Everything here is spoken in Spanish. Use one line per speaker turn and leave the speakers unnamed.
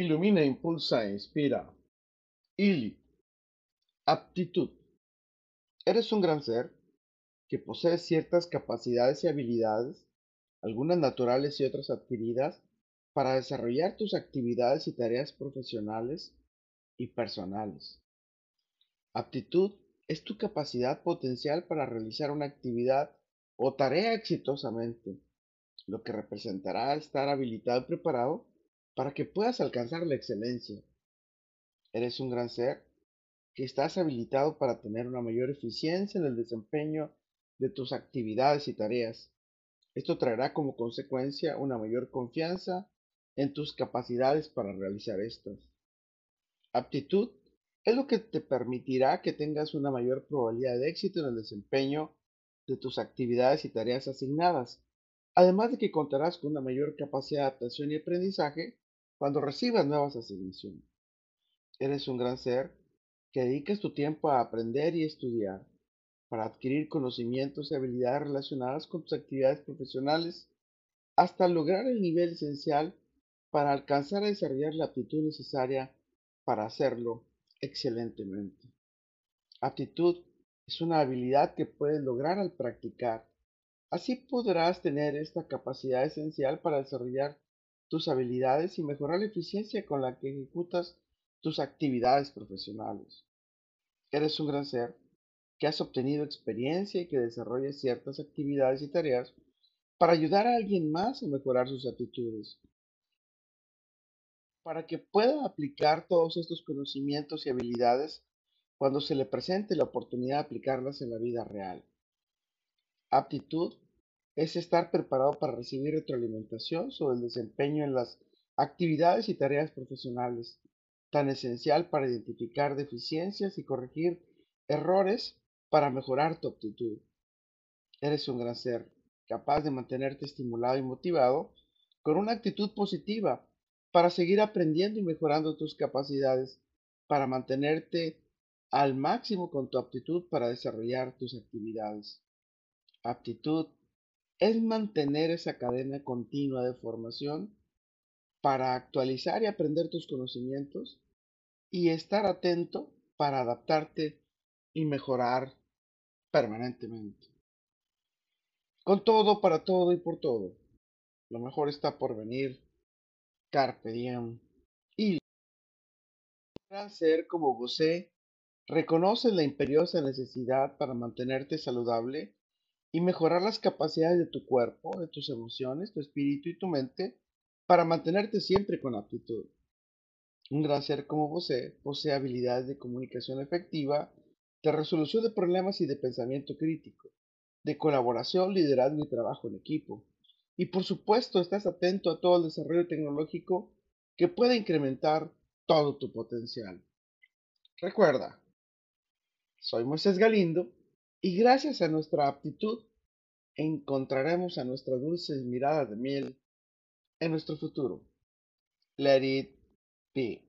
Ilumina, impulsa e inspira. Ili. Aptitud. Eres un gran ser que posee ciertas capacidades y habilidades, algunas naturales y otras adquiridas, para desarrollar tus actividades y tareas profesionales y personales. Aptitud es tu capacidad potencial para realizar una actividad o tarea exitosamente, lo que representará estar habilitado y preparado para que puedas alcanzar la excelencia. Eres un gran ser que estás habilitado para tener una mayor eficiencia en el desempeño de tus actividades y tareas. Esto traerá como consecuencia una mayor confianza en tus capacidades para realizar estas. Aptitud es lo que te permitirá que tengas una mayor probabilidad de éxito en el desempeño de tus actividades y tareas asignadas, además de que contarás con una mayor capacidad de adaptación y aprendizaje cuando recibas nuevas asignaciones. Eres un gran ser que dedicas tu tiempo a aprender y estudiar para adquirir conocimientos y habilidades relacionadas con tus actividades profesionales hasta lograr el nivel esencial para alcanzar a desarrollar la aptitud necesaria para hacerlo excelentemente. Aptitud es una habilidad que puedes lograr al practicar. Así podrás tener esta capacidad esencial para desarrollar tus habilidades y mejorar la eficiencia con la que ejecutas tus actividades profesionales. Eres un gran ser que has obtenido experiencia y que desarrolla ciertas actividades y tareas para ayudar a alguien más a mejorar sus aptitudes. Para que pueda aplicar todos estos conocimientos y habilidades cuando se le presente la oportunidad de aplicarlas en la vida real. Aptitud es estar preparado para recibir retroalimentación sobre el desempeño en las actividades y tareas profesionales, tan esencial para identificar deficiencias y corregir errores para mejorar tu aptitud. Eres un gran ser, capaz de mantenerte estimulado y motivado con una actitud positiva para seguir aprendiendo y mejorando tus capacidades, para mantenerte al máximo con tu aptitud para desarrollar tus actividades. Aptitud es mantener esa cadena continua de formación para actualizar y aprender tus conocimientos y estar atento para adaptarte y mejorar permanentemente. Con todo, para todo y por todo. Lo mejor está por venir. Carpe diem. Y gran ser como vos reconoce la imperiosa necesidad para mantenerte saludable y mejorar las capacidades de tu cuerpo, de tus emociones, tu espíritu y tu mente para mantenerte siempre con aptitud. Un gran ser como vos posee habilidades de comunicación efectiva, de resolución de problemas y de pensamiento crítico, de colaboración, liderazgo y trabajo en equipo. Y por supuesto estás atento a todo el desarrollo tecnológico que pueda incrementar todo tu potencial. Recuerda, soy Moisés Galindo y gracias a nuestra aptitud encontraremos a nuestra dulce mirada de miel en nuestro futuro. Let it be.